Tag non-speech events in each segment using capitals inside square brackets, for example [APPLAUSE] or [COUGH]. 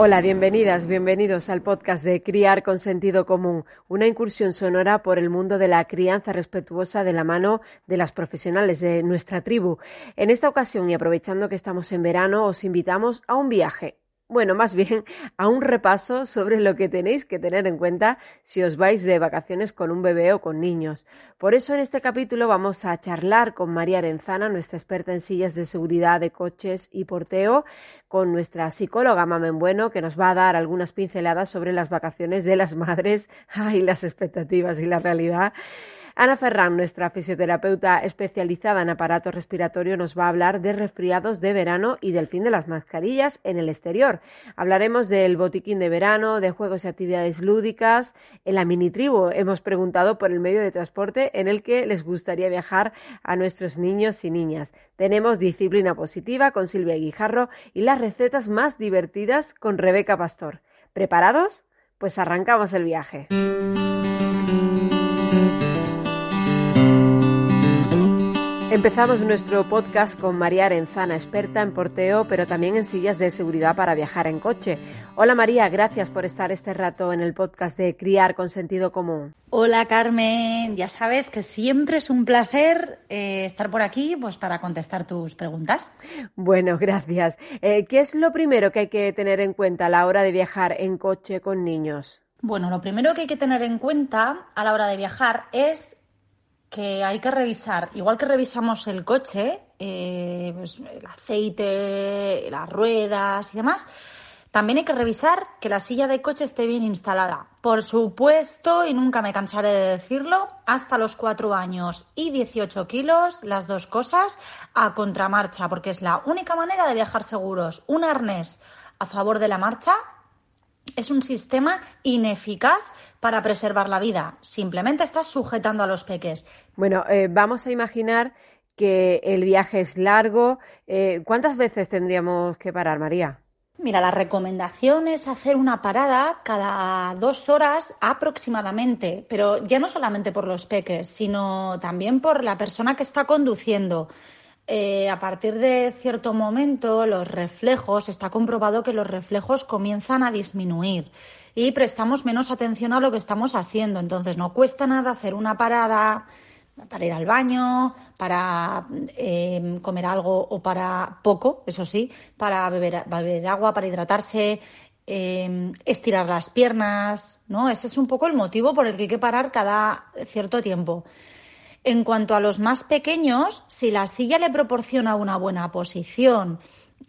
Hola, bienvenidas, bienvenidos al podcast de Criar con Sentido Común, una incursión sonora por el mundo de la crianza respetuosa de la mano de las profesionales de nuestra tribu. En esta ocasión y aprovechando que estamos en verano, os invitamos a un viaje bueno, más bien a un repaso sobre lo que tenéis que tener en cuenta si os vais de vacaciones con un bebé o con niños. Por eso en este capítulo vamos a charlar con María Arenzana, nuestra experta en sillas de seguridad de coches y porteo, con nuestra psicóloga Mamen Bueno, que nos va a dar algunas pinceladas sobre las vacaciones de las madres, [LAUGHS] y las expectativas y la realidad. Ana Ferran, nuestra fisioterapeuta especializada en aparato respiratorio, nos va a hablar de resfriados de verano y del fin de las mascarillas en el exterior. Hablaremos del botiquín de verano, de juegos y actividades lúdicas. En la mini tribu hemos preguntado por el medio de transporte en el que les gustaría viajar a nuestros niños y niñas. Tenemos disciplina positiva con Silvia Guijarro y las recetas más divertidas con Rebeca Pastor. ¿Preparados? Pues arrancamos el viaje. Empezamos nuestro podcast con María Arenzana, experta en porteo, pero también en sillas de seguridad para viajar en coche. Hola María, gracias por estar este rato en el podcast de Criar con Sentido Común. Hola Carmen, ya sabes que siempre es un placer eh, estar por aquí pues, para contestar tus preguntas. Bueno, gracias. Eh, ¿Qué es lo primero que hay que tener en cuenta a la hora de viajar en coche con niños? Bueno, lo primero que hay que tener en cuenta a la hora de viajar es que hay que revisar, igual que revisamos el coche, eh, pues, el aceite, las ruedas y demás, también hay que revisar que la silla de coche esté bien instalada. Por supuesto, y nunca me cansaré de decirlo, hasta los 4 años y 18 kilos, las dos cosas, a contramarcha, porque es la única manera de viajar seguros. Un arnés a favor de la marcha es un sistema ineficaz para preservar la vida. Simplemente estás sujetando a los peques. Bueno, eh, vamos a imaginar que el viaje es largo. Eh, ¿Cuántas veces tendríamos que parar, María? Mira, la recomendación es hacer una parada cada dos horas aproximadamente, pero ya no solamente por los peques, sino también por la persona que está conduciendo. Eh, a partir de cierto momento los reflejos, está comprobado que los reflejos comienzan a disminuir y prestamos menos atención a lo que estamos haciendo. Entonces no cuesta nada hacer una parada para ir al baño, para eh, comer algo o para poco, eso sí, para beber, agua, para hidratarse, eh, estirar las piernas, ¿no? Ese es un poco el motivo por el que hay que parar cada cierto tiempo. En cuanto a los más pequeños, si la silla le proporciona una buena posición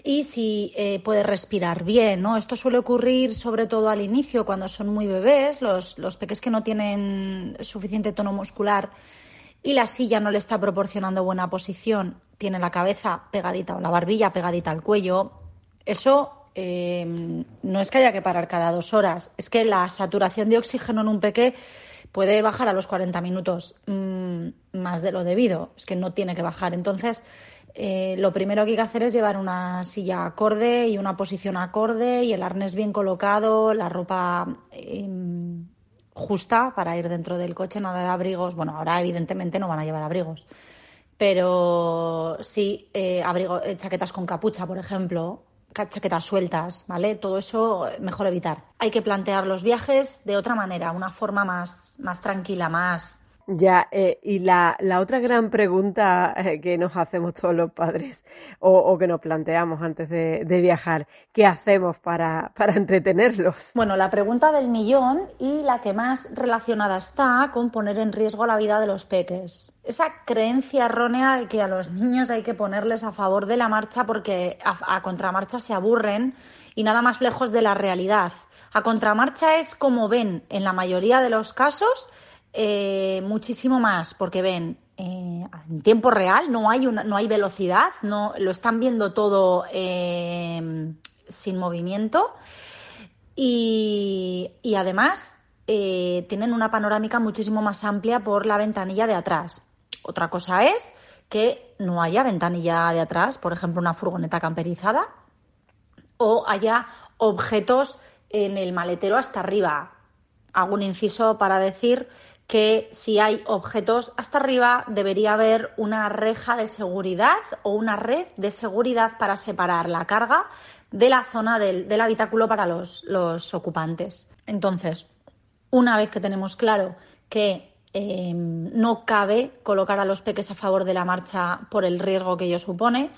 y si eh, puede respirar bien, ¿no? Esto suele ocurrir sobre todo al inicio, cuando son muy bebés, los, los peques que no tienen suficiente tono muscular y la silla no le está proporcionando buena posición, tiene la cabeza pegadita o la barbilla pegadita al cuello, eso eh, no es que haya que parar cada dos horas, es que la saturación de oxígeno en un peque puede bajar a los 40 minutos mm, más de lo debido, es que no tiene que bajar. Entonces, eh, lo primero que hay que hacer es llevar una silla acorde y una posición acorde y el arnés bien colocado, la ropa em, justa para ir dentro del coche, nada de abrigos. Bueno, ahora evidentemente no van a llevar abrigos, pero sí eh, abrigo, eh, chaquetas con capucha, por ejemplo, chaquetas sueltas, ¿vale? Todo eso mejor evitar. Hay que plantear los viajes de otra manera, una forma más, más tranquila, más, ya, eh, y la, la, otra gran pregunta eh, que nos hacemos todos los padres o, que nos planteamos antes de, de viajar, ¿qué hacemos para, para, entretenerlos? Bueno, la pregunta del millón y la que más relacionada está con poner en riesgo la vida de los peques. Esa creencia errónea de que a los niños hay que ponerles a favor de la marcha porque a, a contramarcha se aburren y nada más lejos de la realidad. A contramarcha es como ven en la mayoría de los casos eh, muchísimo más, porque ven eh, en tiempo real, no hay, una, no hay velocidad, no, lo están viendo todo eh, sin movimiento y, y además tienen una panorámica muchísimo más amplia por la ventanilla de atrás. Otra cosa es que no haya ventanilla de atrás, por ejemplo, una furgoneta camperizada, o haya objetos en el maletero hasta arriba. Hago un inciso para decir que si hay objetos hasta arriba debería haber una reja de seguridad o una red de seguridad para separar la carga de la zona del, habitáculo para los, ocupantes. Entonces, una vez que tenemos claro que em, no cabe colocar a los peques a favor de la marcha por el riesgo que ello supone,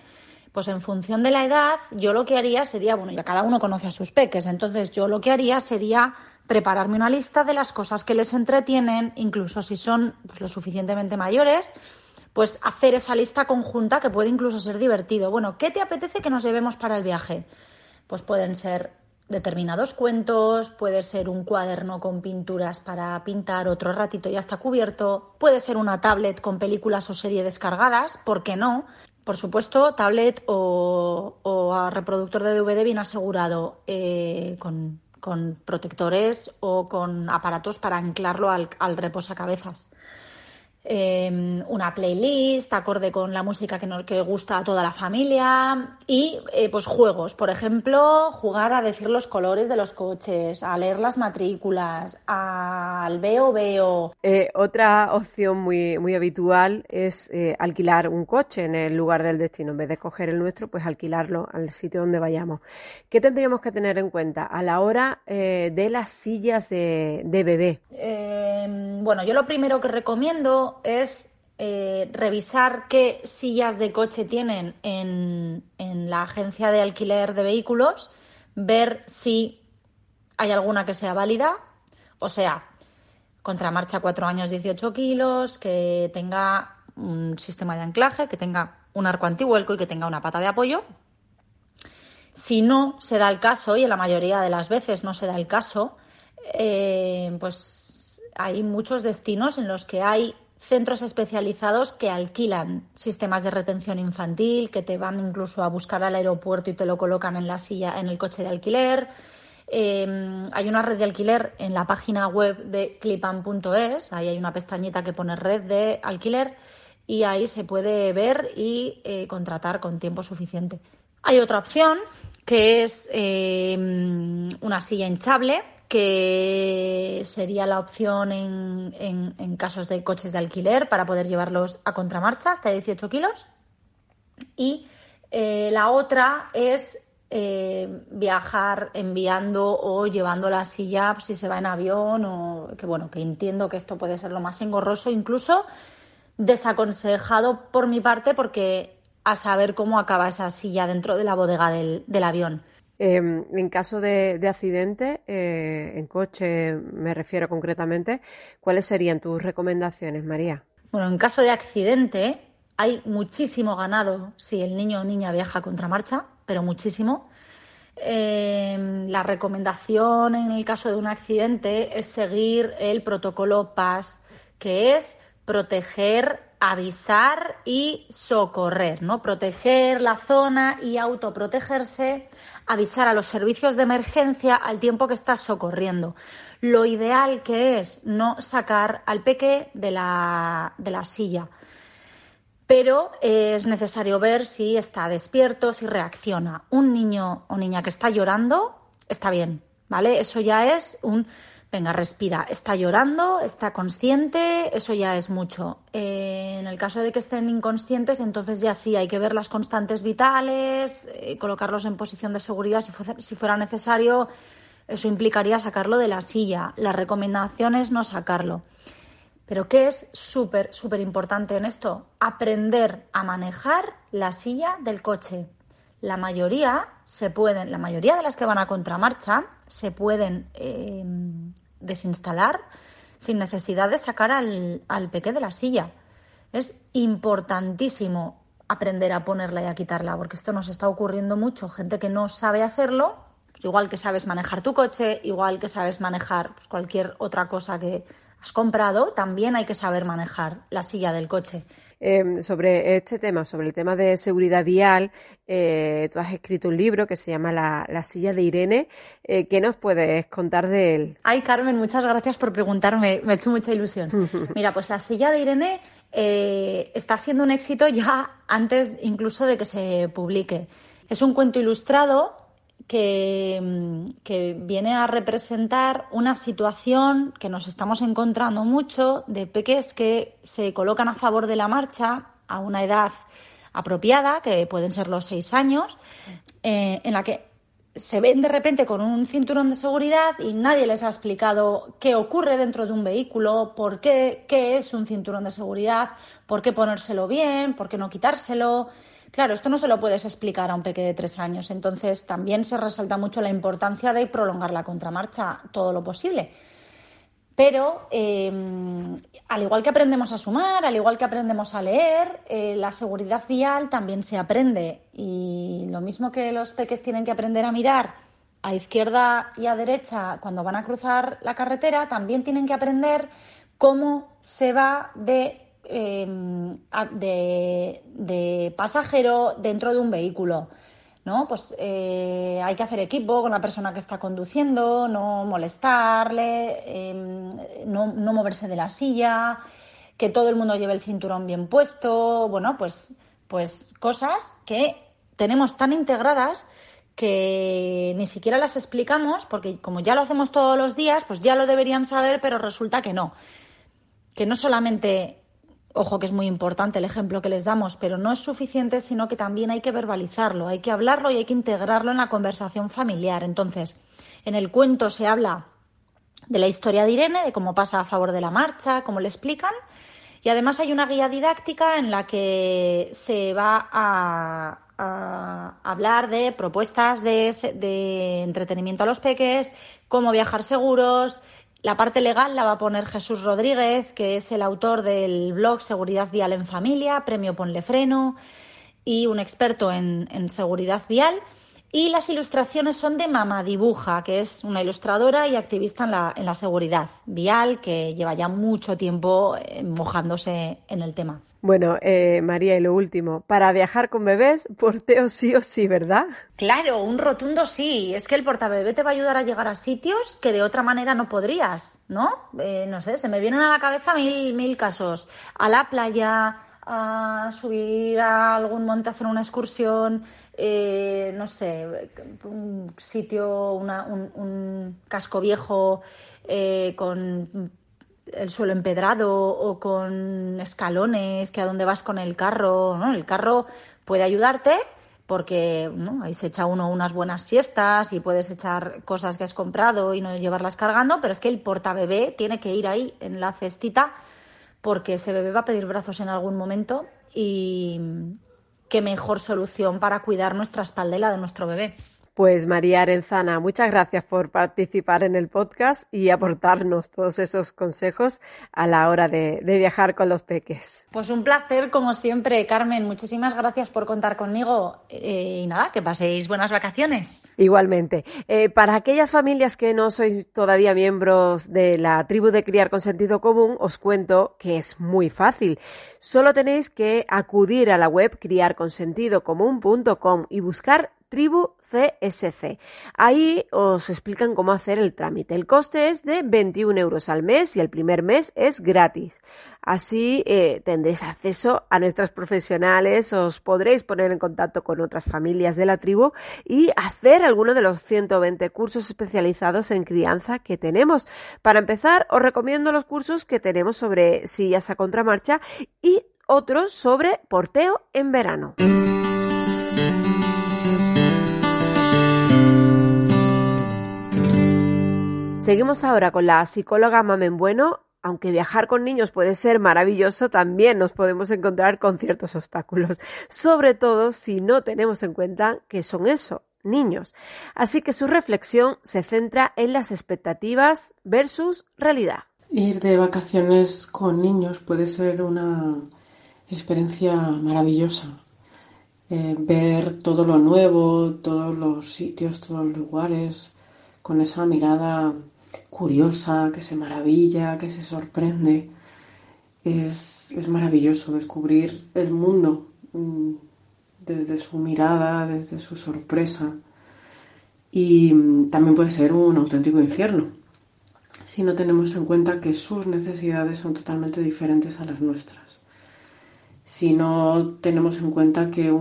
pues en función de la edad, yo lo que haría sería, bueno, ya cada uno conoce a sus peques, entonces yo lo que haría sería prepararme una lista de las cosas que les entretienen, incluso si son pues, lo suficientemente mayores, pues hacer esa lista conjunta que puede incluso ser divertido. Bueno, ¿qué te apetece que nos llevemos para el viaje? Pues pueden ser determinados cuentos, puede ser un cuaderno con pinturas para pintar otro ratito ya está cubierto, puede ser una tablet con películas o serie descargadas, ¿por qué no? Por supuesto, tablet o, reproductor de DVD bien asegurado eh, con, protectores o con aparatos para anclarlo al, al reposacabezas. Em, una playlist acorde con la música que, nos, que gusta a toda la familia y eh, pues juegos, por ejemplo, jugar a decir los colores de los coches, a leer las matrículas, al veo veo. Eh, otra opción muy, muy habitual es eh, alquilar un coche en el lugar del destino. En vez de coger el nuestro, pues alquilarlo al sitio donde vayamos. ¿Qué tendríamos que tener en cuenta a la hora de las sillas de, de bebé? Em, bueno, yo lo primero que recomiendo es eh, revisar qué sillas de coche tienen en, la agencia de alquiler de vehículos, ver si hay alguna que sea válida, o sea, contramarcha 4 años 18 kilos, que tenga un sistema de anclaje, que tenga un arco antihuelco y que tenga una pata de apoyo. Si no se da el caso, y en la mayoría de las veces no se da el caso, eh, pues hay muchos destinos en los que hay centros especializados que alquilan sistemas de retención infantil, que te van incluso a buscar al aeropuerto y te lo colocan en la silla, en el coche de alquiler. Em, hay una red de alquiler en la página web de clipan.es, ahí hay una pestañita que pone red de alquiler y ahí se puede ver y eh, contratar con tiempo suficiente. Hay otra opción que es em, una silla hinchable que sería la opción en, en, casos de coches de alquiler para poder llevarlos a contramarcha hasta 18 kilos. Y eh, la otra es eh, viajar enviando o llevando la silla si se va en avión o que bueno, que entiendo que esto puede ser lo más engorroso, incluso desaconsejado por mi parte porque a saber cómo acaba esa silla dentro de la bodega del, del avión. Em, en caso de, accidente, eh, en coche me refiero concretamente, ¿cuáles serían tus recomendaciones, María? Bueno, en caso de accidente hay muchísimo ganado si el niño o niña viaja a contramarcha, pero muchísimo. Em, la recomendación en el caso de un accidente es seguir el protocolo PAS, que es proteger, avisar y socorrer, ¿no? Proteger la zona y autoprotegerse avisar a los servicios de emergencia al tiempo que estás socorriendo. Lo ideal que es no sacar al peque de la, de la silla, pero es necesario ver si está despierto, si reacciona. Un niño o niña que está llorando está bien, ¿vale? Eso ya es un venga, respira, está llorando, está consciente, eso ya es mucho. Eh, en el caso de que estén inconscientes, entonces ya sí, hay que ver las constantes vitales, eh, colocarlos en posición de seguridad si, si fuera necesario. Eso implicaría sacarlo de la silla. La recomendación es no sacarlo. Pero ¿qué es súper, súper importante en esto? Aprender a manejar la silla del coche. La mayoría se pueden, la mayoría de las que van a contramarcha se pueden eh, desinstalar sin necesidad de sacar al, al peque de la silla. Es importantísimo aprender a ponerla y a quitarla, porque esto nos está ocurriendo mucho. Gente que no sabe hacerlo, igual que sabes manejar tu coche, igual que sabes manejar pues, cualquier otra cosa que has comprado, también hay que saber manejar la silla del coche. Em, sobre este tema, sobre el tema de seguridad vial, eh, tú has escrito un libro que se llama La, silla de Irene. Eh, ¿Qué nos puedes contar de él? Ay, Carmen, muchas gracias por preguntarme. Me ha hecho mucha ilusión. [LAUGHS] Mira, pues la silla de Irene eh, está siendo un éxito ya antes incluso de que se publique. Es un cuento ilustrado que, que, viene a representar una situación que nos estamos encontrando mucho de peques que se colocan a favor de la marcha a una edad apropiada, que pueden ser los seis años, eh, en la que se ven de repente con un cinturón de seguridad y nadie les ha explicado qué ocurre dentro de un vehículo, por qué, qué es un cinturón de seguridad, por qué ponérselo bien, por qué no quitárselo. Claro, esto no se lo puedes explicar a un peque de tres años, entonces también se resalta mucho la importancia de prolongar la contramarcha todo lo posible. Pero em, al igual que aprendemos a sumar, al igual que aprendemos a leer, eh, la seguridad vial también se aprende. Y lo mismo que los peques tienen que aprender a mirar a izquierda y a derecha cuando van a cruzar la carretera, también tienen que aprender cómo se va de, em, de pasajero dentro de un vehículo. ¿no? Pues eh, hay que hacer equipo con la persona que está conduciendo, no molestarle, em, no, no, moverse de la silla, que todo el mundo lleve el cinturón bien puesto, bueno, pues, pues cosas que tenemos tan integradas que ni siquiera las explicamos, porque como ya lo hacemos todos los días, pues ya lo deberían saber, pero resulta que no. Que no solamente Ojo que es muy importante el ejemplo que les damos, pero no es suficiente, sino que también hay que verbalizarlo, hay que hablarlo y hay que integrarlo en la conversación familiar. Entonces, en el cuento se habla de la historia de Irene, de cómo pasa a favor de la marcha, cómo le explican, y además hay una guía didáctica en la que se va a, hablar de propuestas de, de entretenimiento a los peques, cómo viajar seguros, la parte legal la va a poner Jesús Rodríguez, que es el autor del blog Seguridad Vial en Familia, Premio Ponle Freno y un experto en, seguridad vial. Y las ilustraciones son de Mama Dibuja, que es una ilustradora y activista en la, en la seguridad vial, que lleva ya mucho tiempo eh, mojándose en el tema. Bueno, eh, María, y lo último, para viajar con bebés, porteo sí o sí, ¿verdad? Claro, un rotundo sí. Es que el portabebé te va a ayudar a llegar a sitios que de otra manera no podrías, ¿no? Eh, no sé, se me vienen a la cabeza mil, mil casos. A la playa, a subir a algún monte a hacer una excursión, eh, no sé, un sitio, una, un, un, casco viejo eh, con el suelo empedrado o con escalones, que a dónde vas con el carro, ¿no? El carro puede ayudarte porque ¿no? ahí se echa uno unas buenas siestas y puedes echar cosas que has comprado y no llevarlas cargando, pero es que el portabebé tiene que ir ahí en la cestita porque ese bebé va a pedir brazos en algún momento y qué mejor solución para cuidar nuestra espalda y la de nuestro bebé. Pues María Arenzana, muchas gracias por participar en el podcast y aportarnos todos esos consejos a la hora de, viajar con los peques. Pues un placer, como siempre, Carmen. Muchísimas gracias por contar conmigo eh, y nada, que paséis buenas vacaciones. Igualmente. Eh, para aquellas familias que no sois todavía miembros de la tribu de Criar con Sentido Común, os cuento que es muy fácil. Solo tenéis que acudir a la web criarconsentidocomún.com y buscar tribu CSC. Ahí os explican cómo hacer el trámite. El coste es de 21 euros al mes y el primer mes es gratis. Así eh, tendréis acceso a nuestras profesionales, os podréis poner en contacto con otras familias de la tribu y hacer alguno de los 120 cursos especializados en crianza que tenemos. Para empezar, os recomiendo los cursos que tenemos sobre sillas a contramarcha y otros sobre porteo en verano. Seguimos ahora con la psicóloga Mamen Bueno. Aunque viajar con niños puede ser maravilloso, también nos podemos encontrar con ciertos obstáculos, sobre todo si no tenemos en cuenta que son eso, niños. Así que su reflexión se centra en las expectativas versus realidad. Ir de vacaciones con niños puede ser una experiencia maravillosa. Eh, ver todo lo nuevo, todos los sitios, todos los lugares, con esa mirada curiosa, que se maravilla, que se sorprende. Es, maravilloso descubrir el mundo mm, desde su mirada, desde su sorpresa. Y mm, también puede ser un auténtico infierno si no tenemos en cuenta que sus necesidades son totalmente diferentes a las nuestras. si no tenemos en cuenta que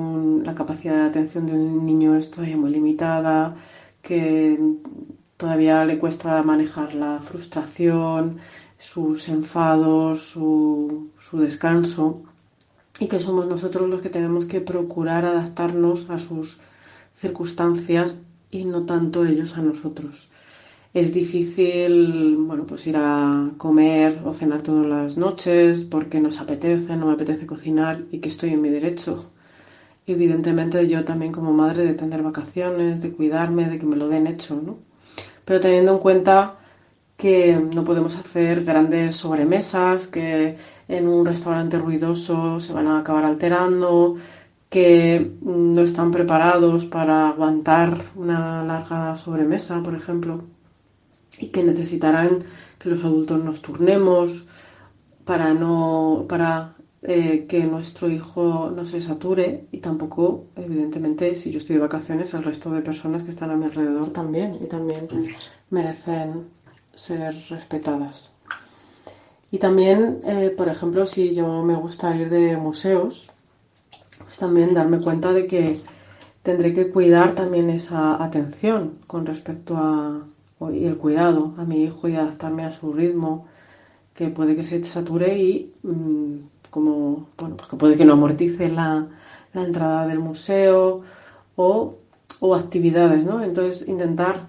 la capacidad de atención de un niño es todavía muy limitada, que todavía le cuesta manejar la frustración, sus enfados, su, su descanso y que somos nosotros los que tenemos que procurar adaptarnos a sus circunstancias y no tanto ellos a nosotros. Es difícil, bueno, pues ir a comer o cenar todas las noches porque nos apetece, no me apetece cocinar y que estoy en mi derecho. Evidentemente yo también como madre de tener vacaciones, de cuidarme, de que me lo den hecho, ¿no? Pero teniendo en cuenta que no podemos hacer grandes sobremesas, que en un restaurante ruidoso se van a acabar alterando, que no están preparados para aguantar una larga sobremesa, por ejemplo, y que necesitarán que los adultos nos turnemos para no para eh, que nuestro hijo no se sature y tampoco, evidentemente, si yo estoy de vacaciones, el resto de personas que están a mi alrededor también y también merecen ser respetadas. Y también, eh, por ejemplo, si yo me gusta ir de museos, pues también darme cuenta de que tendré que cuidar también esa atención con respecto a y el cuidado a mi hijo y adaptarme a su ritmo, que puede que se sature y mm, como bueno, pues que puede que no amortice la, la entrada del museo o, o actividades, ¿no? Entonces intentar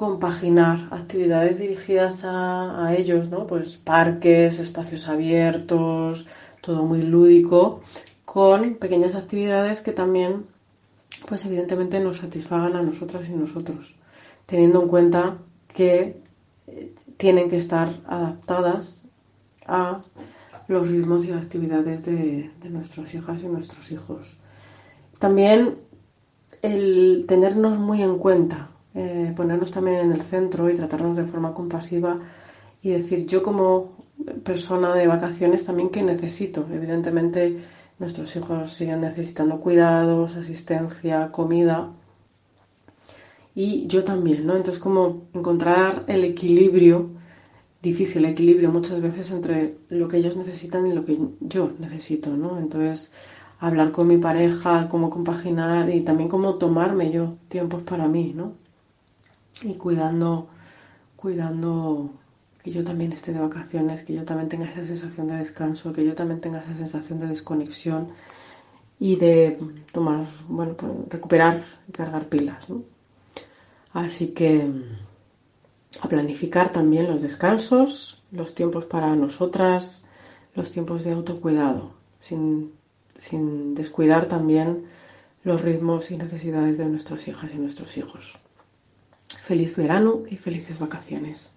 compaginar actividades dirigidas a, ellos, ¿no? Pues parques, espacios abiertos, todo muy lúdico, con pequeñas actividades que también, pues evidentemente nos satisfagan a nosotras y nosotros, teniendo en cuenta que eh, tienen que estar adaptadas a los ritmos y actividades de, de nuestras hijas y nuestros hijos. También el tenernos muy en cuenta eh, ponernos también en el centro y tratarnos de forma compasiva y decir yo como persona de vacaciones también que necesito. Evidentemente nuestros hijos siguen necesitando cuidados, asistencia, comida y yo también, ¿no? Entonces como encontrar el equilibrio, difícil equilibrio muchas veces entre lo que ellos necesitan y lo que yo necesito, ¿no? Entonces hablar con mi pareja, cómo compaginar y también cómo tomarme yo tiempos para mí, ¿no? y cuidando, cuidando que yo también esté de vacaciones, que yo también tenga esa sensación de descanso, que yo también tenga esa sensación de desconexión y de tomar, bueno, pues recuperar y cargar pilas. Así que a planificar también los descansos, los tiempos para nosotras, los tiempos de autocuidado, sin, sin descuidar también los ritmos y necesidades de nuestras hijas y nuestros hijos. Feliz verano y felices vacaciones.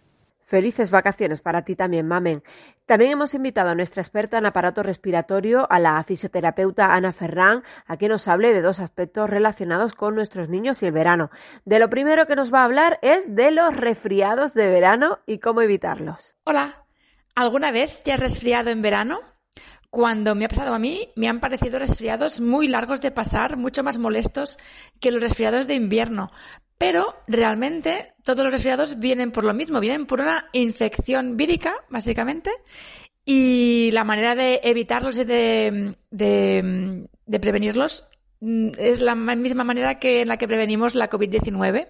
Felices vacaciones para ti también, Mamen. También hemos invitado a nuestra experta en aparato respiratorio, a la fisioterapeuta Ana Ferrán, a que nos hable de dos aspectos relacionados con nuestros niños y el verano. De lo primero que nos va a hablar es de los resfriados de verano y cómo evitarlos. Hola, ¿alguna vez te has resfriado en verano? Cuando me ha pasado a mí, me han parecido resfriados muy largos de pasar, mucho más molestos que los resfriados de invierno. Pero realmente todos los resfriados vienen por lo mismo, vienen por una infección vírica, básicamente, y la manera de evitarlos y de, prevenirlos mm, es la misma manera que en la que prevenimos la COVID-19.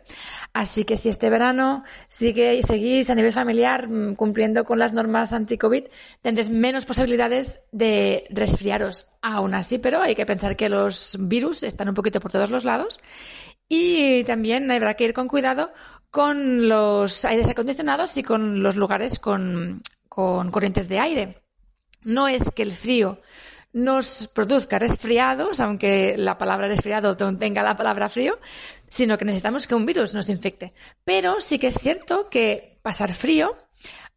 Así que si este verano sigue, seguís a nivel familiar mm, cumpliendo con las normas anti-COVID, tendréis menos posibilidades de resfriaros. Aún así, pero hay que pensar que los virus están un poquito por todos los lados y también habrá que ir con cuidado con los aires acondicionados y con los lugares con, corrientes de aire. No es que el frío nos produzca resfriados, aunque la palabra resfriado tenga la palabra frío, sino que necesitamos que un virus nos infecte. Pero sí que es cierto que pasar frío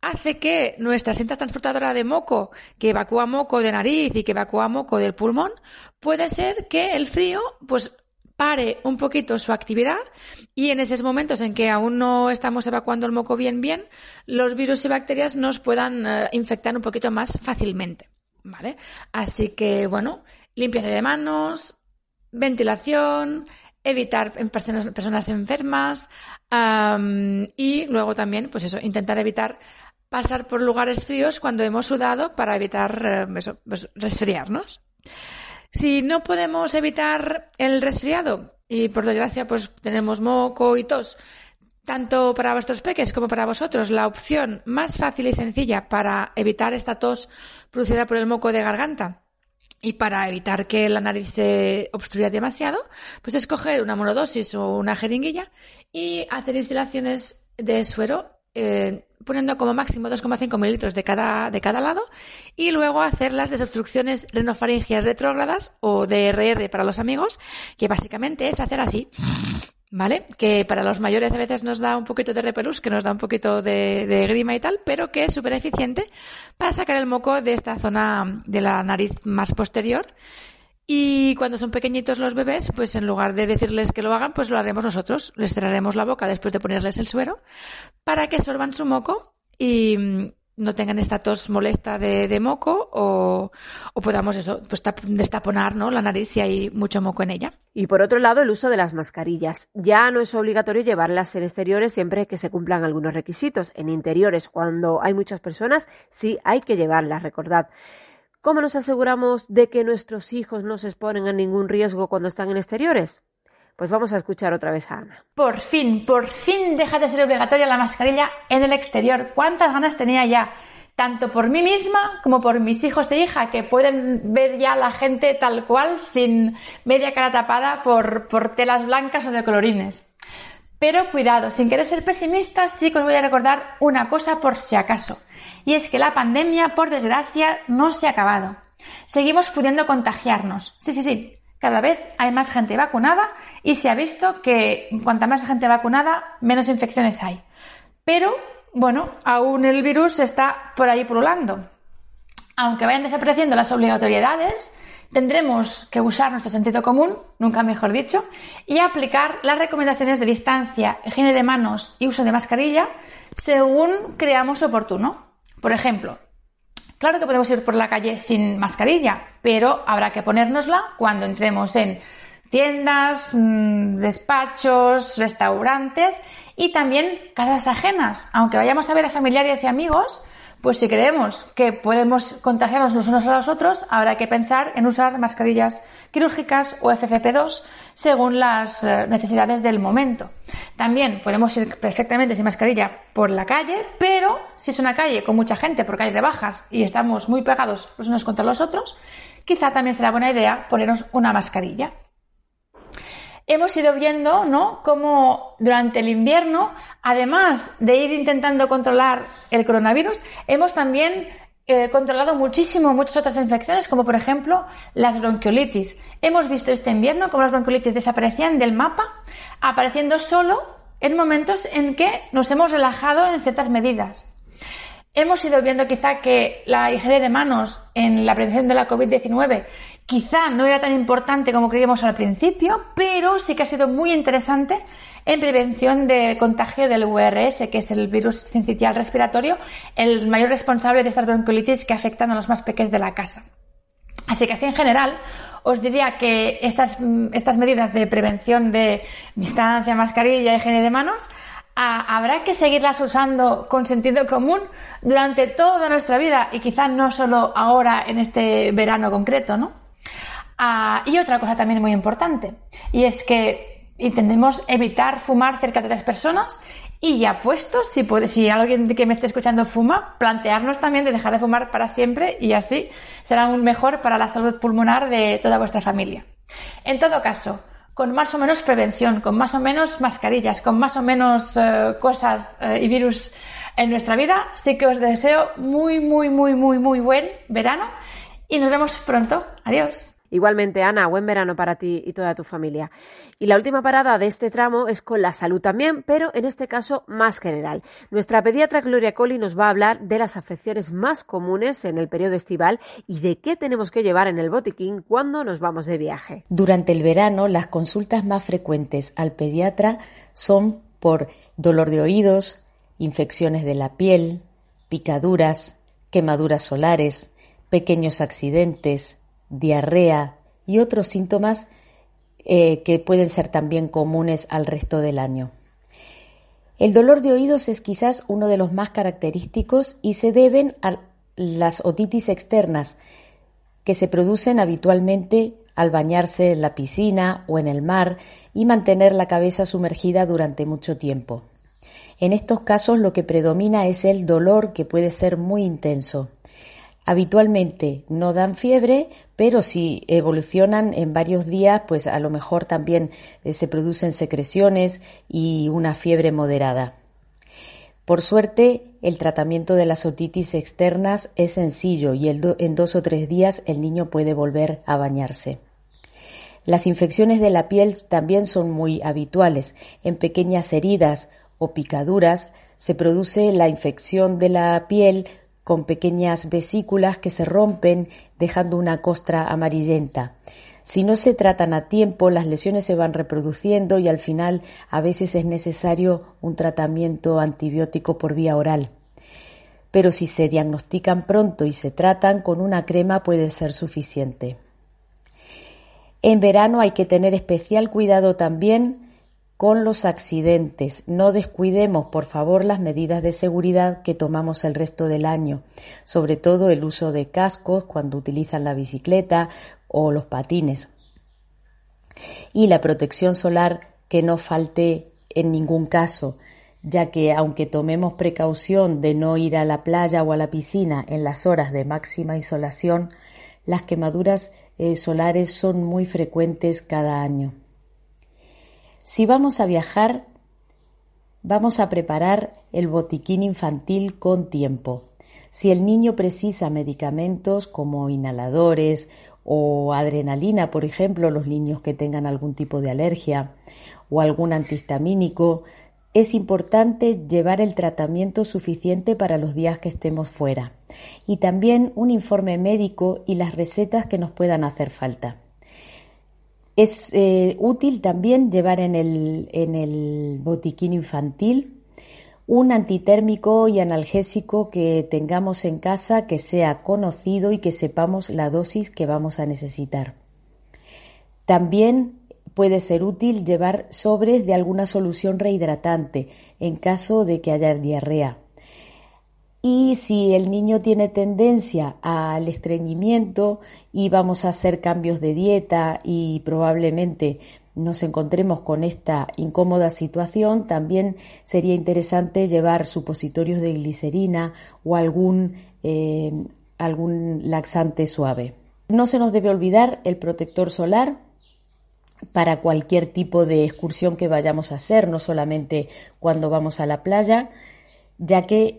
hace que nuestra cinta transportadora de moco, que evacúa moco de nariz y que evacúa moco del pulmón, puede ser que el frío pues pare un poquito su actividad y en esos momentos en que aún no estamos evacuando el moco bien bien, los virus y bacterias nos puedan eh, infectar un poquito más fácilmente, ¿vale? Así que, bueno, limpieza de manos, ventilación, evitar en personas, enfermas y luego también, pues eso, intentar evitar pasar por lugares fríos cuando hemos sudado para evitar eh, pues, resfriarnos. Si no podemos evitar el resfriado y por desgracia pues tenemos moco y tos, tanto para vuestros peques como para vosotros, la opción más fácil y sencilla para evitar esta tos producida por el moco de garganta y para evitar que la nariz se obstruya demasiado, pues es coger una monodosis o una jeringuilla y hacer instalaciones de suero eh, poniendo como máximo 2,5 mililitros de cada, de cada lado y luego hacer las desobstrucciones renofaringias retrógradas o DRR para los amigos, que básicamente es hacer así. ¿Vale? Que para los mayores a veces nos da un poquito de repelús, que nos da un poquito de, de grima y tal, pero que es súper eficiente para sacar el moco de esta zona de la nariz más posterior y cuando son pequeñitos los bebés, pues en lugar de decirles que lo hagan, pues lo haremos nosotros. Les cerraremos la boca después de ponerles el suero para que sorban su moco y mm, no tengan esta tos molesta de, moco o, podamos eso, pues destaponar ¿no? la nariz si hay mucho moco en ella. Y por otro lado, el uso de las mascarillas. Ya no es obligatorio llevarlas en exteriores siempre que se cumplan algunos requisitos. En interiores, cuando hay muchas personas, sí hay que llevarlas, recordad. ¿Cómo nos aseguramos de que nuestros hijos no se exponen a ningún riesgo cuando están en exteriores? Pues vamos a escuchar otra vez a Ana. Por fin, por fin deja de ser obligatoria la mascarilla en el exterior. ¿Cuántas ganas tenía ya? Tanto por mí misma como por mis hijos e hija, que pueden ver ya la gente tal cual, sin media cara tapada por, por telas blancas o de colorines. Pero cuidado, sin querer ser pesimista, sí que os voy a recordar una cosa por si acaso y es que la pandemia, por desgracia, no se ha acabado. Seguimos pudiendo contagiarnos. Sí, sí, sí. Cada vez hay más gente vacunada y se ha visto que cuanta más gente vacunada, menos infecciones hay. Pero, bueno, aún el virus está por ahí pululando. Aunque vayan desapareciendo las obligatoriedades, tendremos que usar nuestro sentido común, nunca mejor dicho, y aplicar las recomendaciones de distancia, higiene de manos y uso de mascarilla según creamos oportuno. Por ejemplo, claro que podemos ir por la calle sin mascarilla, pero habrá que ponérnosla cuando entremos en tiendas, mm, despachos, restaurantes y también casas ajenas. Aunque vayamos a ver a familiares y amigos, pues si creemos que podemos contagiarnos los unos a los otros, habrá que pensar en usar mascarillas quirúrgicas o FFP2 según las eh, necesidades del momento. También podemos ir perfectamente sin mascarilla por la calle, pero si es una calle con mucha gente porque hay rebajas y estamos muy pegados los unos contra los otros, quizá también será buena idea ponernos una mascarilla. Hemos ido viendo, ¿no?, cómo durante el invierno, además de ir intentando controlar el coronavirus, hemos también controlado muchísimo muchas otras infecciones, como por ejemplo las bronquiolitis. Hemos visto este invierno cómo las bronquiolitis desaparecían del mapa, apareciendo solo en momentos en que nos hemos relajado en ciertas medidas. Hemos ido viendo quizá que la higiene de manos en la prevención de la COVID-19 quizá no era tan importante como creíamos al principio, pero sí que ha sido muy interesante en prevención de contagio del VRS, que es el virus sincitial respiratorio, el mayor responsable de estas bronquiolitis que afectan a los más pequeños de la casa. Así que así en general os diría que estas, estas medidas de prevención de distancia, mascarilla, higiene de manos habrá que seguirlas usando con sentido común durante toda nuestra vida y quizá no solo ahora en este verano concreto, ¿no? Ah, y otra cosa también muy importante, y es que intentemos evitar fumar cerca de otras personas y ya puesto, si, puede, alguien que me esté escuchando fuma, plantearnos también de dejar de fumar para siempre y así será un mejor para la salud pulmonar de toda vuestra familia. En todo caso, con más o menos prevención, con más o menos mascarillas, con más o menos eh, cosas eh, y virus en nuestra vida, sí que os deseo muy, muy, muy, muy, muy buen verano y nos vemos pronto. Adiós. Igualmente, Ana, buen verano para ti y toda tu familia. Y la última parada de este tramo es con la salud también, pero en este caso más general. Nuestra pediatra Gloria Colli nos va a hablar de las afecciones más comunes en el periodo estival y de qué tenemos que llevar en el botiquín cuando nos vamos de viaje. Durante el verano, las consultas más frecuentes al pediatra son por dolor de oídos, infecciones de la piel, picaduras, quemaduras solares, pequeños accidentes, diarrea y otros síntomas eh, que pueden ser también comunes al resto del año. El dolor de oídos es quizás uno de los más característicos y se deben a las otitis externas que se producen habitualmente al bañarse en la piscina o en el mar y mantener la cabeza sumergida durante mucho tiempo. En estos casos lo que predomina es el dolor que puede ser muy intenso. Habitualmente no dan fiebre, pero si evolucionan en varios días, pues a lo mejor también eh, se producen secreciones y una fiebre moderada. Por suerte, el tratamiento de las otitis externas es sencillo y en dos o tres días el niño puede volver a bañarse. Las infecciones de la piel también son muy habituales. En pequeñas heridas o picaduras se produce la infección de la piel con pequeñas vesículas que se rompen dejando una costra amarillenta. Si no se tratan a tiempo, las lesiones se van reproduciendo y al final a veces es necesario un tratamiento antibiótico por vía oral. Pero si se diagnostican pronto y se tratan con una crema puede ser suficiente. En verano hay que tener especial cuidado también con los accidentes. No descuidemos, por favor, las medidas de seguridad que tomamos el resto del año, sobre todo el uso de cascos cuando utilizan la bicicleta o los patines. Y la protección solar que no falte en ningún caso, ya que aunque tomemos precaución de no ir a la playa o a la piscina en las horas de máxima insolación, las quemaduras eh, solares son muy frecuentes cada año. Si vamos a viajar, vamos a preparar el botiquín infantil con tiempo. Si el niño precisa medicamentos como inhaladores o adrenalina, por ejemplo, los niños que tengan algún tipo de alergia o algún antihistamínico, es importante llevar el tratamiento suficiente para los días que estemos fuera y también un informe médico y las recetas que nos puedan hacer falta. Es eh, útil también llevar en el, en el botiquín infantil un antitérmico y analgésico que tengamos en casa que sea conocido y que sepamos la dosis que vamos a necesitar. También puede ser útil llevar sobres de alguna solución rehidratante en caso de que haya diarrea. Y si el niño tiene tendencia al estreñimiento y vamos a hacer cambios de dieta y probablemente nos encontremos con esta incómoda situación, también sería interesante llevar supositorios de glicerina o algún, eh, algún laxante suave. No se nos debe olvidar el protector solar para cualquier tipo de excursión que vayamos a hacer, no solamente cuando vamos a la playa, ya que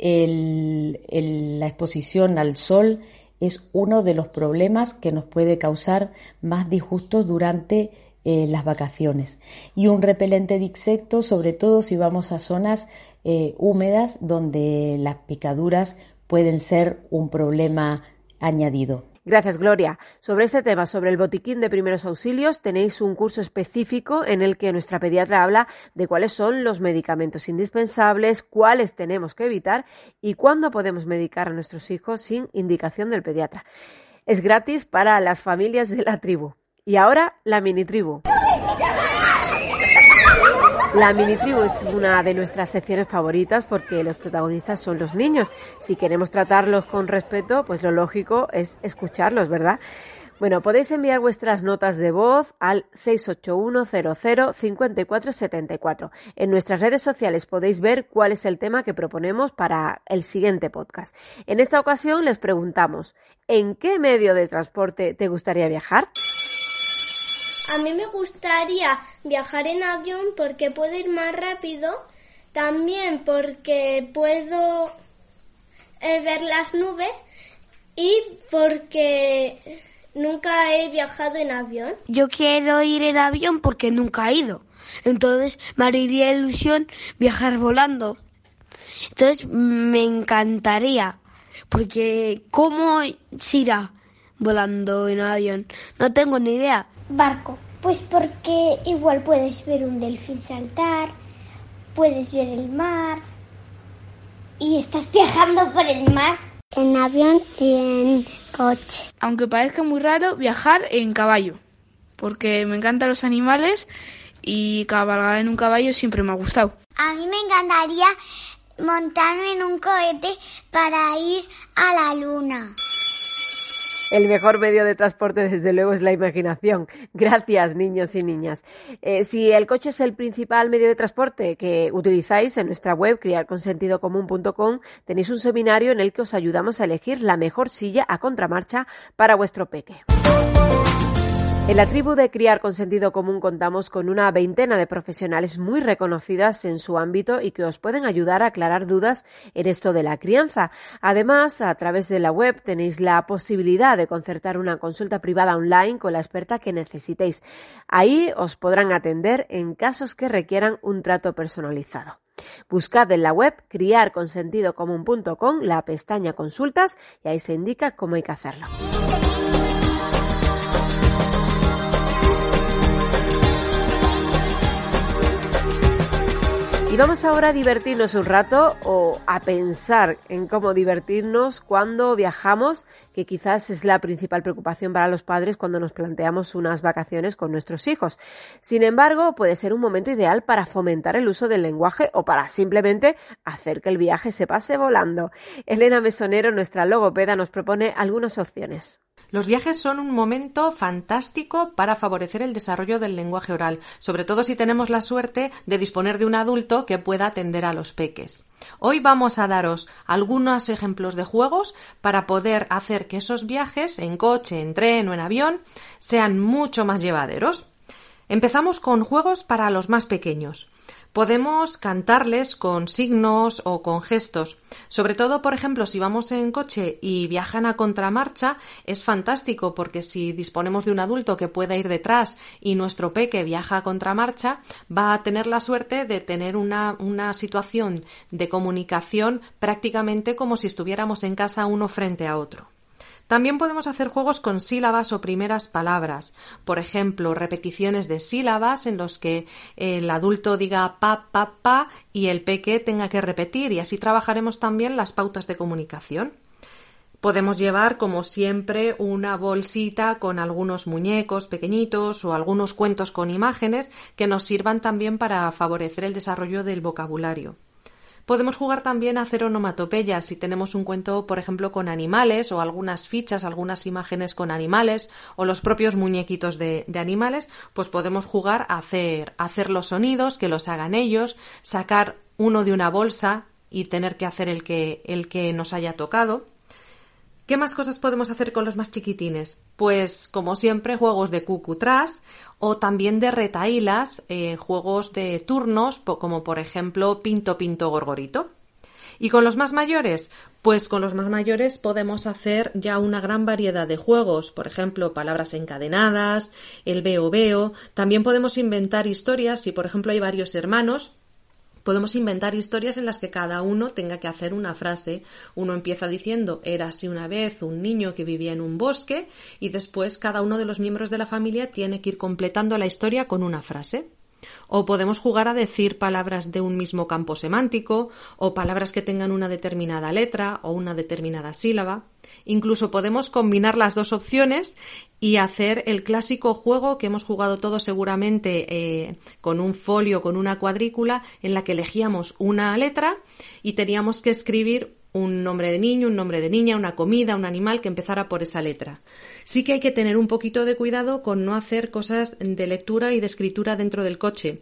la exposición al sol es uno de los problemas que nos puede causar más disgustos durante eh, las vacaciones. Y un repelente de insectos, sobre todo si vamos a zonas eh, húmedas donde las picaduras pueden ser un problema añadido. Gracias, Gloria. Sobre este tema, sobre el botiquín de primeros auxilios, tenéis un curso específico en el que nuestra pediatra habla de cuáles son los medicamentos indispensables, cuáles tenemos que evitar y cuándo podemos medicar a nuestros hijos sin indicación del pediatra. Es gratis para las familias de la tribu. Y ahora, la mini tribu. La mini tribu es una de nuestras secciones favoritas porque los protagonistas son los niños. Si queremos tratarlos con respeto, pues lo lógico es escucharlos, ¿verdad? Bueno, podéis enviar vuestras notas de voz al 681005474. En nuestras redes sociales podéis ver cuál es el tema que proponemos para el siguiente podcast. En esta ocasión les preguntamos, ¿en qué medio de transporte te gustaría viajar? A mí me gustaría viajar en avión porque puedo ir más rápido, también porque puedo eh, ver las nubes y porque nunca he viajado en avión. Yo quiero ir en avión porque nunca he ido. Entonces me haría ilusión viajar volando. Entonces me encantaría. Porque ¿cómo se irá volando en avión? No tengo ni idea. Barco. Pues porque igual puedes ver un delfín saltar, puedes ver el mar y estás viajando por el mar. En avión y en coche. Aunque parezca muy raro, viajar en caballo, porque me encantan los animales y cabalgar en un caballo siempre me ha gustado. A mí me encantaría montarme en un cohete para ir a la luna. El mejor medio de transporte, desde luego, es la imaginación. Gracias, niños y niñas. Eh, si el coche es el principal medio de transporte que utilizáis en nuestra web, criarconsentidocomún.com, tenéis un seminario en el que os ayudamos a elegir la mejor silla a contramarcha para vuestro peque. En la tribu de Criar con Sentido Común contamos con una veintena de profesionales muy reconocidas en su ámbito y que os pueden ayudar a aclarar dudas en esto de la crianza. Además, a través de la web tenéis la posibilidad de concertar una consulta privada online con la experta que necesitéis. Ahí os podrán atender en casos que requieran un trato personalizado. Buscad en la web criarconsentidocomún.com la pestaña consultas y ahí se indica cómo hay que hacerlo. Vamos ahora a divertirnos un rato o a pensar en cómo divertirnos cuando viajamos, que quizás es la principal preocupación para los padres cuando nos planteamos unas vacaciones con nuestros hijos. Sin embargo, puede ser un momento ideal para fomentar el uso del lenguaje o para simplemente hacer que el viaje se pase volando. Elena Mesonero, nuestra logopeda, nos propone algunas opciones. Los viajes son un momento fantástico para favorecer el desarrollo del lenguaje oral, sobre todo si tenemos la suerte de disponer de un adulto que pueda atender a los peques. Hoy vamos a daros algunos ejemplos de juegos para poder hacer que esos viajes en coche, en tren o en avión sean mucho más llevaderos. Empezamos con juegos para los más pequeños. Podemos cantarles con signos o con gestos. Sobre todo, por ejemplo, si vamos en coche y viajan a contramarcha, es fantástico porque si disponemos de un adulto que pueda ir detrás y nuestro peque viaja a contramarcha, va a tener la suerte de tener una, una situación de comunicación prácticamente como si estuviéramos en casa uno frente a otro. También podemos hacer juegos con sílabas o primeras palabras. Por ejemplo, repeticiones de sílabas en los que el adulto diga pa, pa, pa y el peque tenga que repetir y así trabajaremos también las pautas de comunicación. Podemos llevar, como siempre, una bolsita con algunos muñecos pequeñitos o algunos cuentos con imágenes que nos sirvan también para favorecer el desarrollo del vocabulario. Podemos jugar también a hacer onomatopeyas si tenemos un cuento, por ejemplo, con animales o algunas fichas, algunas imágenes con animales o los propios muñequitos de, animales, pues podemos jugar a hacer, hacer los sonidos, que los hagan ellos, sacar uno de una bolsa y tener que hacer el que, el que nos haya tocado. ¿Qué más cosas podemos hacer con los más chiquitines? Pues, como siempre, juegos de cucutras o también de retailas, eh, juegos de turnos, como por ejemplo Pinto Pinto Gorgorito. ¿Y con los más mayores? Pues con los más mayores podemos hacer ya una gran variedad de juegos, por ejemplo, palabras encadenadas, el veo veo. También podemos inventar historias si, por ejemplo, hay varios hermanos Podemos inventar historias en las que cada uno tenga que hacer una frase. Uno empieza diciendo era así una vez un niño que vivía en un bosque y después cada uno de los miembros de la familia tiene que ir completando la historia con una frase. O podemos jugar a decir palabras de un mismo campo semántico, o palabras que tengan una determinada letra o una determinada sílaba. Incluso podemos combinar las dos opciones y hacer el clásico juego que hemos jugado todos seguramente eh, con un folio, con una cuadrícula, en la que elegíamos una letra y teníamos que escribir un nombre de niño, un nombre de niña, una comida, un animal que empezara por esa letra. Sí que hay que tener un poquito de cuidado con no hacer cosas de lectura y de escritura dentro del coche,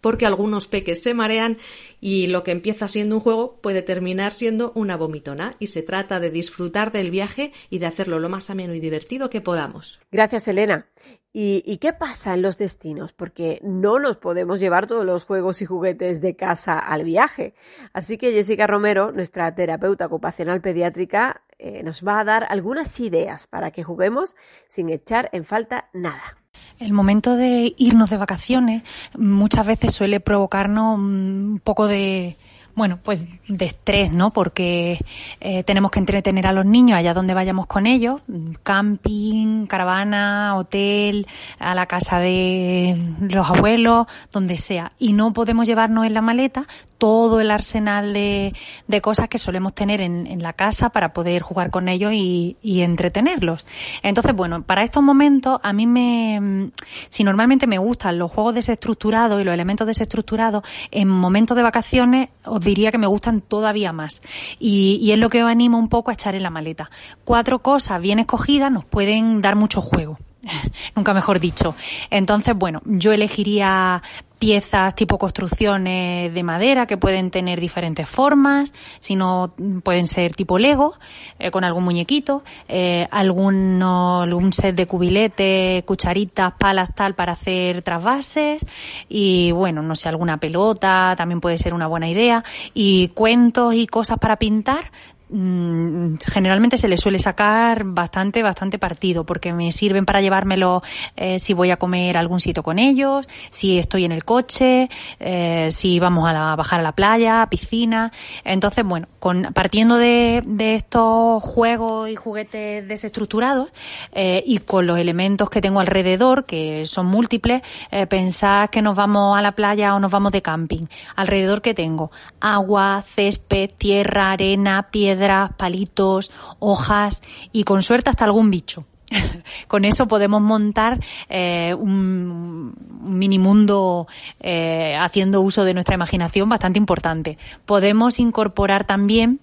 porque algunos peques se marean y lo que empieza siendo un juego puede terminar siendo una vomitona y se trata de disfrutar del viaje y de hacerlo lo más ameno y divertido que podamos. Gracias, Elena. ¿Y, qué pasa en los destinos? Porque no nos podemos llevar todos los juegos y juguetes de casa al viaje. Así que Jessica Romero, nuestra terapeuta ocupacional pediátrica, eh, nos va a dar algunas ideas para que juguemos sin echar en falta nada. El momento de irnos de vacaciones muchas veces suele provocarnos un poco de bueno, pues de estrés, ¿no? Porque eh, tenemos que entretener a los niños allá donde vayamos con ellos, camping, caravana, hotel, a la casa de los abuelos, donde sea. Y no podemos llevarnos en la maleta todo el arsenal de, de cosas que solemos tener en, en, la casa para poder jugar con ellos y, y, entretenerlos. Entonces, bueno, para estos momentos a mí me, si normalmente me gustan los juegos desestructurados y los elementos desestructurados, en momentos de vacaciones os diría que me gustan todavía más. Y, es lo que os animo un poco a echar en la maleta. Cuatro cosas bien escogidas nos pueden dar mucho juego. [LAUGHS] nunca mejor dicho. Entonces, bueno, yo elegiría piezas tipo construcciones de madera que pueden tener diferentes formas, si no pueden ser tipo Lego, eh, con algún muñequito, eh, alguno, un set de cubiletes, cucharitas, palas, tal, para hacer trasvases, y bueno, no sé, alguna pelota, también puede ser una buena idea, y cuentos y cosas para pintar, generalmente se les suele sacar bastante, bastante partido, porque me sirven para llevármelo eh, si voy a comer a algún sitio con ellos, si estoy en el coche, eh, si vamos a, bajar a la playa, piscina. Entonces, bueno, con, partiendo de, estos juegos y juguetes desestructurados eh, y con los elementos que tengo alrededor, que son múltiples, pensad que nos vamos a la playa o nos vamos de camping. Alrededor que tengo agua, césped, tierra, arena, piedra, palitos, hojas y con suerte hasta algún bicho. [LAUGHS] con eso podemos montar eh, un, mini mundo eh, haciendo uso de nuestra imaginación bastante importante. Podemos incorporar también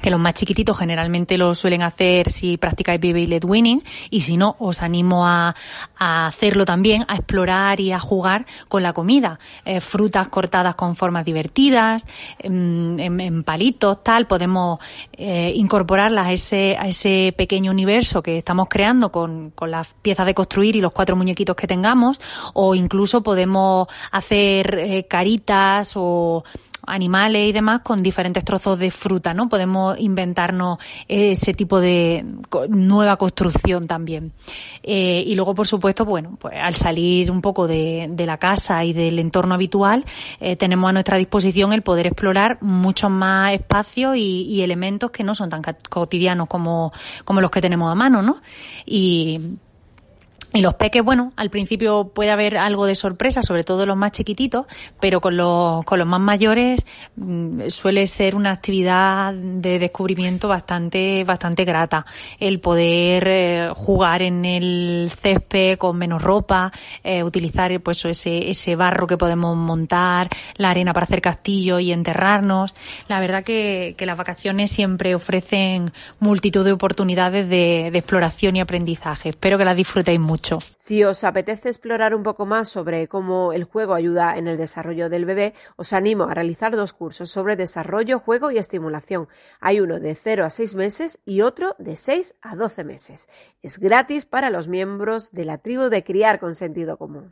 que los más chiquititos generalmente lo suelen hacer si practicáis Baby Led Winning y si no, os animo a, a, hacerlo también, a explorar y a jugar con la comida. Eh, frutas cortadas con formas divertidas, en, en, palitos, tal, podemos eh, incorporarlas a ese, a ese pequeño universo que estamos creando con, con las piezas de construir y los cuatro muñequitos que tengamos o incluso podemos hacer eh, caritas o animales y demás con diferentes trozos de fruta, ¿no? Podemos inventarnos ese tipo de nueva construcción también. Eh, y luego, por supuesto, bueno, pues al salir un poco de, la casa y del entorno habitual, eh, tenemos a nuestra disposición el poder explorar muchos más espacios y, y elementos que no son tan cotidianos como, como los que tenemos a mano, ¿no? Y y los peques, bueno, al principio puede haber algo de sorpresa, sobre todo los más chiquititos, pero con los, con los más mayores mm, suele ser una actividad de descubrimiento bastante, bastante grata. El poder eh, jugar en el césped con menos ropa, eh, utilizar pues ese, ese barro que podemos montar, la arena para hacer castillo y enterrarnos. La verdad que, que las vacaciones siempre ofrecen multitud de oportunidades de, de exploración y aprendizaje. Espero que las disfrutéis mucho. Si os apetece explorar un poco más sobre cómo el juego ayuda en el desarrollo del bebé, os animo a realizar dos cursos sobre desarrollo, juego y estimulación. Hay uno de 0 a 6 meses y otro de 6 a 12 meses. Es gratis para los miembros de la tribu de Criar con Sentido Común.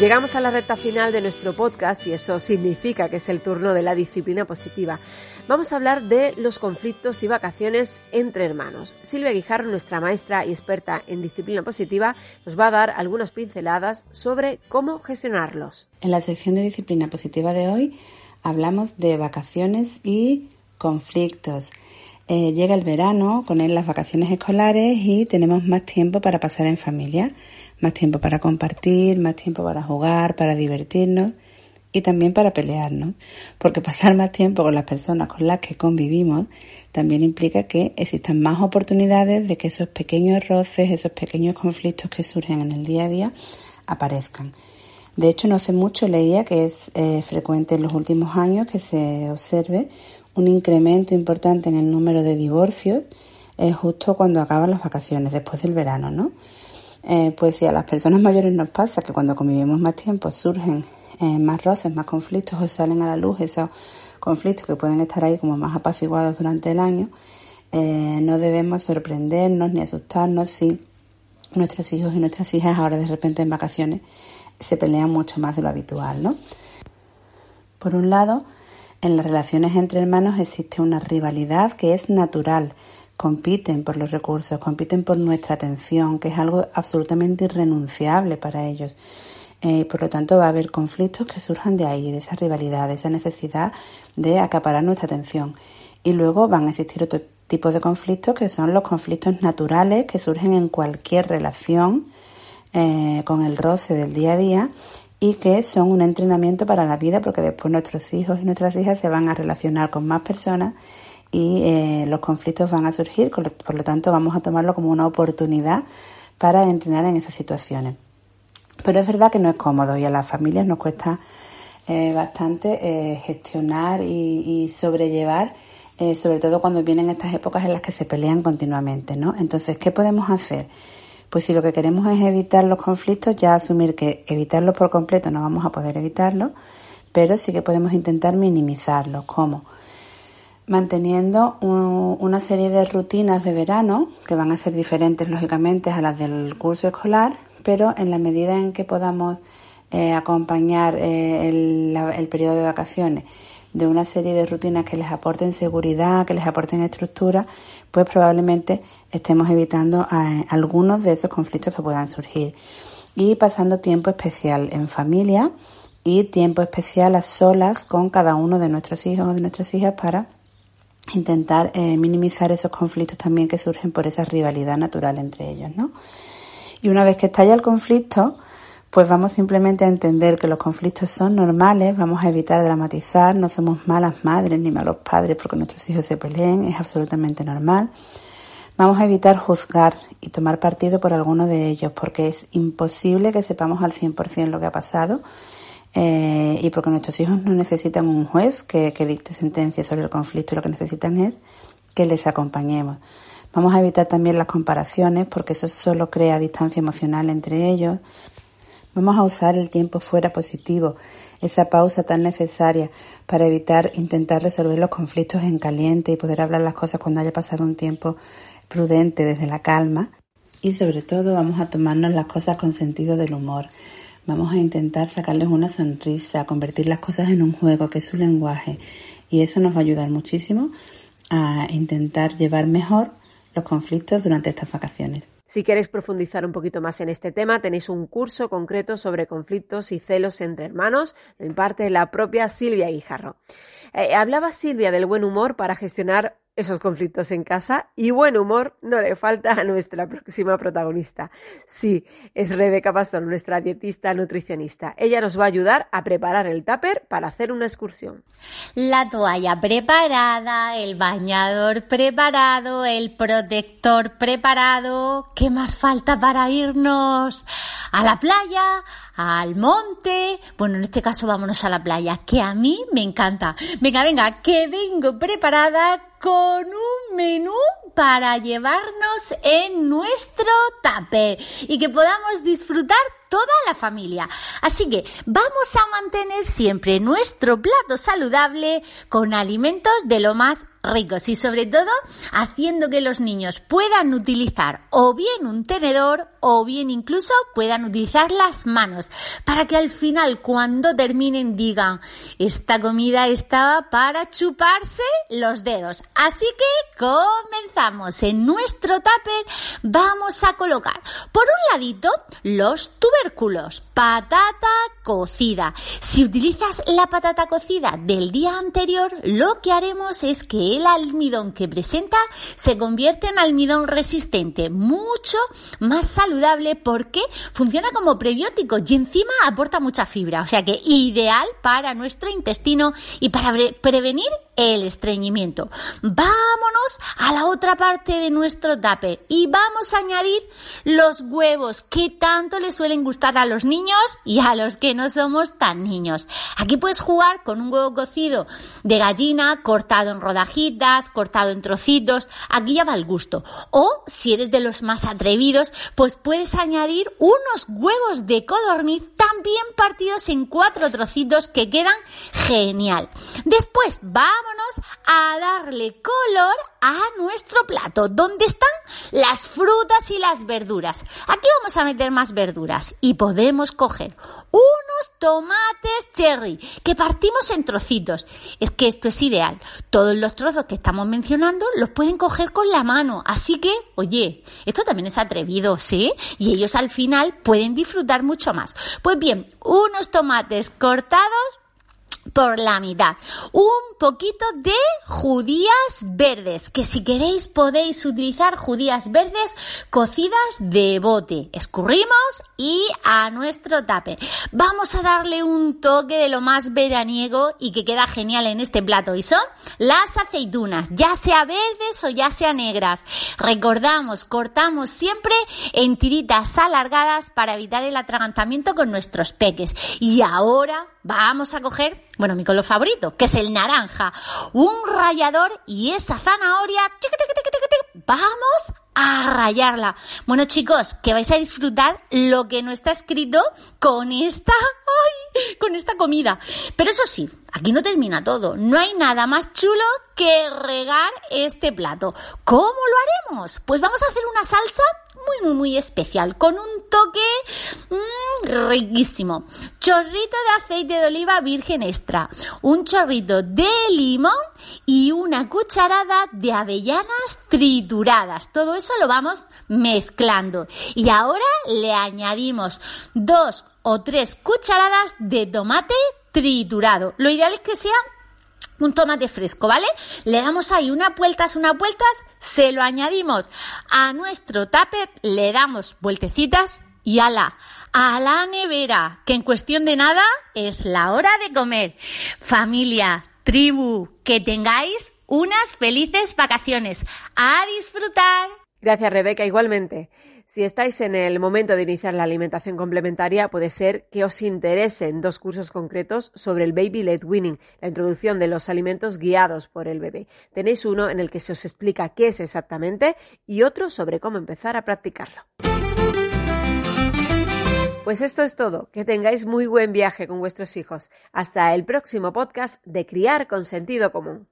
Llegamos a la recta final de nuestro podcast y eso significa que es el turno de la disciplina positiva. Vamos a hablar de los conflictos y vacaciones entre hermanos. Silvia Guijarro, nuestra maestra y experta en disciplina positiva, nos va a dar algunas pinceladas sobre cómo gestionarlos. En la sección de disciplina positiva de hoy hablamos de vacaciones y conflictos. Eh, llega el verano, con él las vacaciones escolares y tenemos más tiempo para pasar en familia más tiempo para compartir, más tiempo para jugar, para divertirnos y también para pelearnos, porque [LAUGHS] pasar más tiempo con las personas con las que convivimos también implica que existan más oportunidades de que esos pequeños roces, esos pequeños conflictos que surgen en el día a día aparezcan. De hecho, no hace mucho leía que es eh, frecuente en los últimos años que se observe un incremento importante en el número de divorcios eh, justo cuando acaban las vacaciones, después del verano, ¿no? Eh, pues si a las personas mayores nos pasa que cuando convivimos más tiempo surgen eh, más roces, más conflictos o salen a la luz esos conflictos que pueden estar ahí como más apaciguados durante el año, eh, no debemos sorprendernos ni asustarnos si nuestros hijos y nuestras hijas ahora de repente en vacaciones se pelean mucho más de lo habitual, ¿no? Por un lado, En las relaciones entre hermanos existe una rivalidad que es natural. Compiten por los recursos, compiten por nuestra atención, que es algo absolutamente irrenunciable para ellos. Eh, por lo tanto, va a haber conflictos que surjan de ahí, de esa rivalidad, de esa necesidad de acaparar nuestra atención. Y luego van a existir otros tipos de conflictos que son los conflictos naturales que surgen en cualquier relación eh, con el roce del día a día y que son un entrenamiento para la vida porque después nuestros hijos y nuestras hijas se van a relacionar con más personas y eh, los conflictos van a surgir, por lo tanto vamos a tomarlo como una oportunidad para entrenar en esas situaciones. Pero es verdad que no es cómodo y a las familias nos cuesta eh, bastante eh, gestionar y, sobrellevar, eh, sobre todo cuando vienen estas épocas en las que se pelean continuamente, ¿no? Entonces, ¿qué podemos hacer? Pues si lo que queremos es evitar los conflictos, ya asumir que evitarlos por completo no vamos a poder evitarlo, pero sí que podemos intentar minimizarlos. ¿Cómo? Manteniendo una serie de rutinas de verano, que van a ser diferentes lógicamente a las del curso escolar, pero en la medida en que podamos eh, acompañar eh, el, periodo de vacaciones de una serie de rutinas que les aporten seguridad, que les aporten estructura, pues probablemente estemos evitando algunos de esos conflictos que puedan surgir. Y pasando tiempo especial en familia y tiempo especial a solas con cada uno de nuestros hijos o de nuestras hijas para intentar minimizar esos conflictos también que surgen por esa rivalidad natural entre ellos, ¿no? Y una vez que estalla el conflicto, pues vamos simplemente a entender que los conflictos son normales, vamos a evitar dramatizar, no somos malas madres ni malos padres porque nuestros hijos se peleen, es absolutamente normal. Vamos a evitar juzgar y tomar partido por alguno de ellos porque es imposible que sepamos al 100% lo que ha pasado eh, y porque nuestros hijos no necesitan un juez que, que dicte sentencia sobre el conflicto, lo que necesitan es que les acompañemos. Vamos a evitar también las comparaciones porque eso solo crea distancia emocional entre ellos. Vamos a usar el tiempo fuera positivo, esa pausa tan necesaria para evitar intentar resolver los conflictos en caliente y poder hablar las cosas cuando haya pasado un tiempo prudente desde la calma. Y sobre todo vamos a tomarnos las cosas con sentido del humor. Vamos a intentar sacarles una sonrisa, convertir las cosas en un juego, que es su lenguaje. Y eso nos va a ayudar muchísimo a intentar llevar mejor los conflictos durante estas vacaciones. Si queréis profundizar un poquito más en este tema, tenéis un curso concreto sobre conflictos y celos entre hermanos. Lo imparte la propia Silvia Guijarro. Eh, hablaba Silvia del buen humor para gestionar esos conflictos en casa y buen humor no le falta a nuestra próxima protagonista. Sí, es Rebeca Pastor, nuestra dietista nutricionista. Ella nos va a ayudar a preparar el tupper para hacer una excursión. La toalla preparada, el bañador preparado, el protector preparado. ¿Qué más falta para irnos a la playa, al monte? Bueno, en este caso vámonos a la playa, que a mí me encanta. Venga, venga, que vengo preparada con un menú para llevarnos en nuestro tupper y que podamos disfrutar toda la familia. Así que vamos a mantener siempre nuestro plato saludable con alimentos de lo más ricos y sobre todo haciendo que los niños puedan utilizar o bien un tenedor o bien incluso puedan utilizar las manos para que al final cuando terminen digan esta comida estaba para chuparse los dedos. Así que comenzamos. En nuestro tupper vamos a colocar por un ladito los tubérculos, patata cocida. Si utilizas la patata cocida del día anterior, lo que haremos es que el almidón que presenta se convierte en almidón resistente, mucho más saludable porque funciona como prebiótico y encima aporta mucha fibra, o sea que ideal para nuestro intestino y para prevenir el estreñimiento. Vámonos a la otra parte de nuestro tupper y vamos a añadir los huevos que tanto le suelen gustar a los niños y a los que no somos tan niños. Aquí puedes jugar con un huevo cocido de gallina cortado en rodajitas, cortado en trocitos. Aquí ya va el gusto. O si eres de los más atrevidos, pues puedes añadir unos huevos de codorniz también partidos en cuatro trocitos que quedan genial. Después vamos a darle color a nuestro plato, donde están las frutas y las verduras. Aquí vamos a meter más verduras y podemos coger unos tomates cherry que partimos en trocitos. Es que esto es ideal. Todos los trozos que estamos mencionando los pueden coger con la mano. Así que, oye, esto también es atrevido, ¿sí? Y ellos al final pueden disfrutar mucho más. Pues bien, unos tomates cortados por la mitad. Un poquito de judías verdes, que si queréis podéis utilizar judías verdes cocidas de bote. Escurrimos y a nuestro tape. Vamos a darle un toque de lo más veraniego y que queda genial en este plato y son las aceitunas, ya sea verdes o ya sea negras. Recordamos, cortamos siempre en tiritas alargadas para evitar el atragantamiento con nuestros peques. Y ahora vamos a coger, bueno, mi color favorito, que es el naranja, un rallador y esa zanahoria. Vamos a rayarla. Bueno, chicos, que vais a disfrutar lo que no está escrito con esta, [LAUGHS] con esta comida. Pero eso sí, aquí no termina todo. No hay nada más chulo que regar este plato. ¿Cómo lo haremos? Pues vamos a hacer una salsa muy, muy, especial, con un toque mmm, riquísimo. Chorrito de aceite de oliva virgen extra, un chorrito de limón y una cucharada de avellanas trituradas. Todo eso lo vamos mezclando. Y ahora le añadimos dos o tres cucharadas de tomate triturado. Lo ideal es que sea un tomate fresco, ¿vale? Le damos ahí unas vueltas, unas vueltas, se lo añadimos a nuestro tupper, le damos vueltecitas y ala, a la nevera, que en cuestión de nada es la hora de comer. Familia, tribu, que tengáis unas felices vacaciones. A disfrutar. Gracias, Rebeca, igualmente. Si estáis en el momento de iniciar la alimentación complementaria, puede ser que os interesen dos cursos concretos sobre el Baby Led Winning, la introducción de los alimentos guiados por el bebé. Tenéis uno en el que se os explica qué es exactamente y otro sobre cómo empezar a practicarlo. Pues esto es todo. Que tengáis muy buen viaje con vuestros hijos. Hasta el próximo podcast de Criar con Sentido Común.